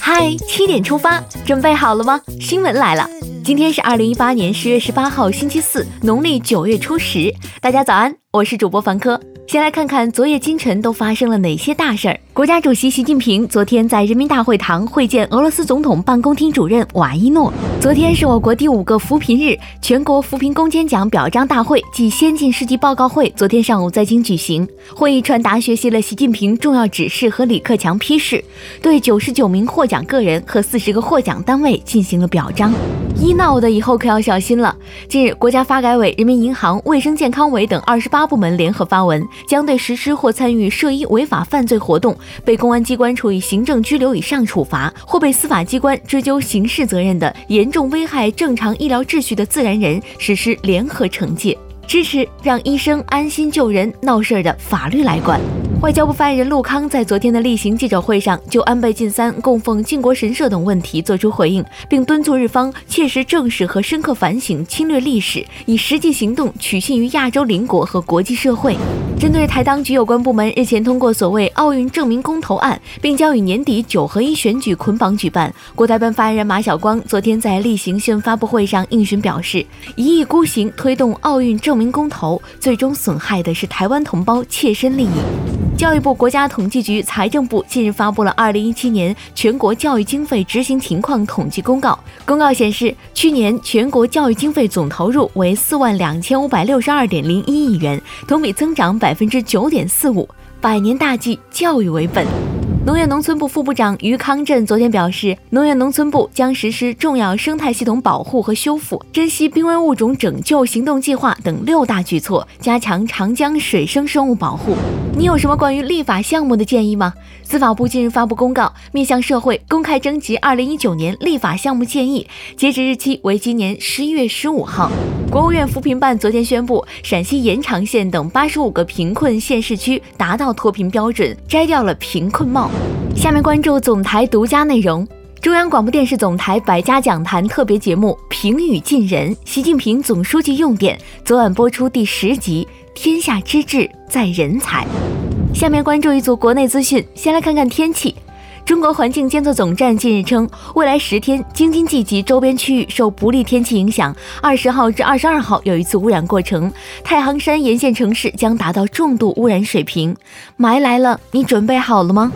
嗨，七点出发，准备好了吗？新闻来了，今天是二零一八年十月十八号，星期四，农历九月初十。大家早安，我是主播凡科。先来看看昨夜今晨都发生了哪些大事儿。国家主席习近平昨天在人民大会堂会见俄罗斯总统办公厅主任瓦伊诺。昨天是我国第五个扶贫日，全国扶贫攻坚奖表彰大会暨先进事迹报告会昨天上午在京举行。会议传达学习了习近平重要指示和李克强批示，对九十九名获奖个人和四十个获奖单位进行了表彰。医闹的以后可要小心了。近日，国家发改委、人民银行、卫生健康委等二十八部门联合发文，将对实施或参与涉医违法犯罪活动。被公安机关处以行政拘留以上处罚，或被司法机关追究刑事责任的严重危害正常医疗秩序的自然人，实施联合惩戒。支持让医生安心救人，闹事儿的法律来管。外交部发言人陆康在昨天的例行记者会上，就安倍晋三供奉靖国神社等问题作出回应，并敦促日方切实正视和深刻反省侵略历史，以实际行动取信于亚洲邻国和国际社会。针对台当局有关部门日前通过所谓奥运证明公投案，并将与年底九合一选举捆绑举办，国台办发言人马晓光昨天在例行新闻发布会上应询表示，一意孤行推动奥运证明公投，最终损害的是台湾同胞切身利益。教育部、国家统计局、财政部近日发布了二零一七年全国教育经费执行情况统计公告。公告显示，去年全国教育经费总投入为四万两千五百六十二点零一亿元，同比增长百分之九点四五。百年大计，教育为本。农业农村部副部长于康震昨天表示，农业农村部将实施重要生态系统保护和修复、珍稀濒危物种拯救行动计划等六大举措，加强长江水生生物保护。你有什么关于立法项目的建议吗？司法部近日发布公告，面向社会公开征集二零一九年立法项目建议，截止日期为今年十一月十五号。国务院扶贫办昨天宣布，陕西延长县等八十五个贫困县市区达到脱贫标准，摘掉了贫困帽。下面关注总台独家内容。中央广播电视总台百家讲坛特别节目《平语近人》，习近平总书记用典，昨晚播出第十集。天下之治在人才。下面关注一组国内资讯，先来看看天气。中国环境监测总站近日称，未来十天京津冀及周边区域受不利天气影响，二十号至二十二号有一次污染过程，太行山沿线城市将达到重度污染水平。霾来了，你准备好了吗？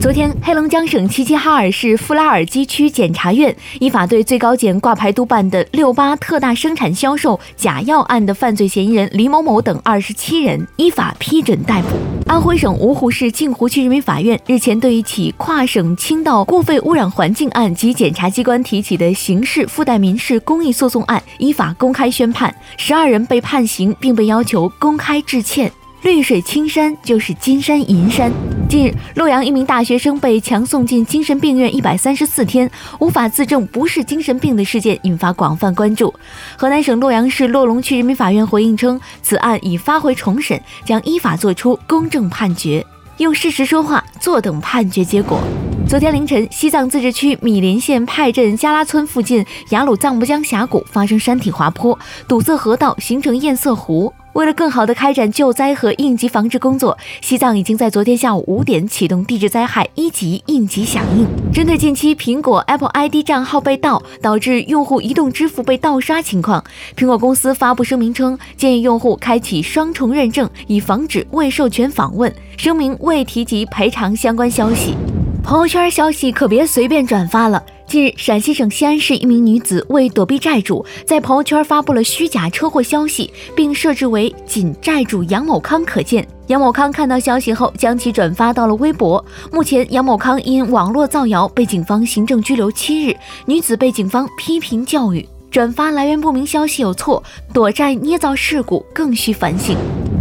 昨天，黑龙江省齐齐哈尔市富拉尔基区检察院依法对最高检挂牌督办的六八特大生产销售假药案的犯罪嫌疑人李某某等二十七人依法批准逮捕。安徽省芜湖市镜湖区人民法院日前对一起跨省倾倒固废污染环境案及检察机关提起的刑事附带民事公益诉讼案依法公开宣判，十二人被判刑，并被要求公开致歉。绿水青山就是金山银山。近日，洛阳一名大学生被强送进精神病院一百三十四天，无法自证不是精神病的事件引发广泛关注。河南省洛阳市洛龙区人民法院回应称，此案已发回重审，将依法作出公正判决。用事实说话，坐等判决结果。昨天凌晨，西藏自治区米林县派镇加拉村附近雅鲁藏布江峡谷发生山体滑坡，堵塞河道，形成堰塞湖。为了更好地开展救灾和应急防治工作，西藏已经在昨天下午五点启动地质灾害一级应急响应。针对近期苹果 Apple ID 账号被盗，导致用户移动支付被盗刷情况，苹果公司发布声明称，建议用户开启双重认证，以防止未授权访问。声明未提及赔偿相关消息。朋友圈消息可别随便转发了。近日，陕西省西安市一名女子为躲避债主，在朋友圈发布了虚假车祸消息，并设置为仅债主杨某康可见。杨某康看到消息后，将其转发到了微博。目前，杨某康因网络造谣被警方行政拘留七日，女子被警方批评教育。转发来源不明消息有错，躲债捏造事故更需反省。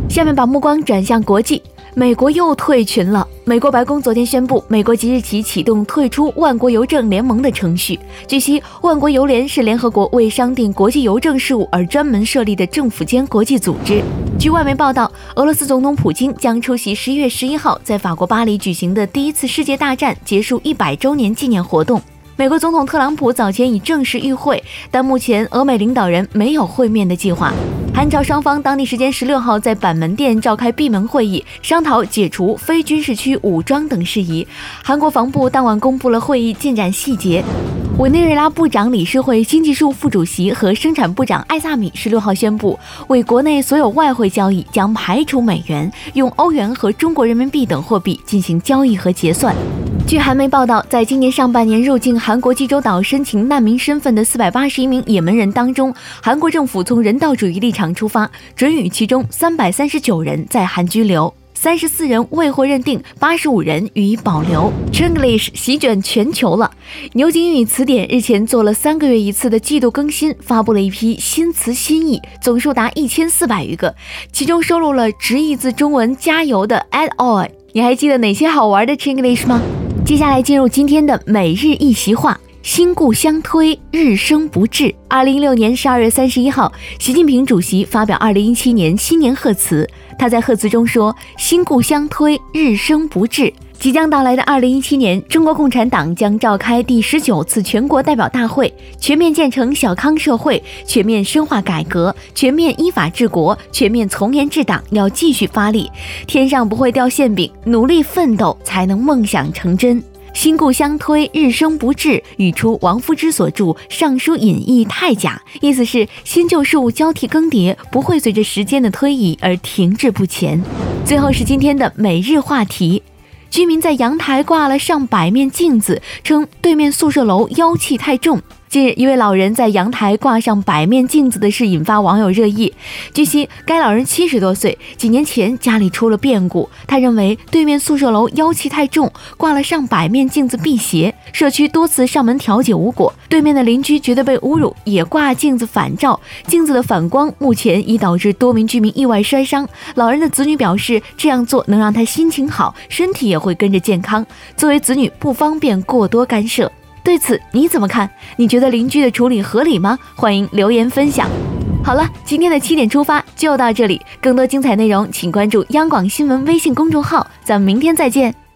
下面把目光转向国际。美国又退群了。美国白宫昨天宣布，美国即日起启动退出万国邮政联盟的程序。据悉，万国邮联是联合国为商定国际邮政事务而专门设立的政府间国际组织。据外媒报道，俄罗斯总统普京将出席十一月十一号在法国巴黎举行的第一次世界大战结束一百周年纪念活动。美国总统特朗普早前已正式与会，但目前俄美领导人没有会面的计划。韩朝双方当地时间十六号在板门店召开闭门会议，商讨解除非军事区武装等事宜。韩国防部当晚公布了会议进展细节。委内瑞拉部长理事会新技术副主席和生产部长艾萨米十六号宣布，为国内所有外汇交易将排除美元，用欧元和中国人民币等货币进行交易和结算。据韩媒报道，在今年上半年入境韩国济州岛申请难民身份的四百八十一名也门人当中，韩国政府从人道主义立场出发，准予其中三百三十九人在韩居留。三十四人未获认定，八十五人予以保留。Chinglish 席卷全球了。牛津英语词典日前做了三个月一次的季度更新，发布了一批新词新意，总数达一千四百余个，其中收录了直译自中文“加油”的 at all。你还记得哪些好玩的 Chinglish 吗？接下来进入今天的每日一席话。新故相推，日生不至。二零一六年十二月三十一号，习近平主席发表二零一七年新年贺词。他在贺词中说：“新故相推，日生不至。”即将到来的二零一七年，中国共产党将召开第十九次全国代表大会，全面建成小康社会，全面深化改革，全面依法治国，全面从严治党，要继续发力。天上不会掉馅饼，努力奋斗才能梦想成真。新故相推，日生不至，语出王夫之所著《尚书引义太甲》，意思是新旧事物交替更迭，不会随着时间的推移而停滞不前。最后是今天的每日话题：居民在阳台挂了上百面镜子，称对面宿舍楼妖气太重。近日，一位老人在阳台挂上百面镜子的事引发网友热议。据悉，该老人七十多岁，几年前家里出了变故。他认为对面宿舍楼妖气太重，挂了上百面镜子辟邪。社区多次上门调解无果，对面的邻居觉得被侮辱，也挂镜子反照。镜子的反光目前已导致多名居民意外摔伤。老人的子女表示，这样做能让他心情好，身体也会跟着健康。作为子女，不方便过多干涉。对此你怎么看？你觉得邻居的处理合理吗？欢迎留言分享。好了，今天的七点出发就到这里，更多精彩内容请关注央广新闻微信公众号，咱们明天再见。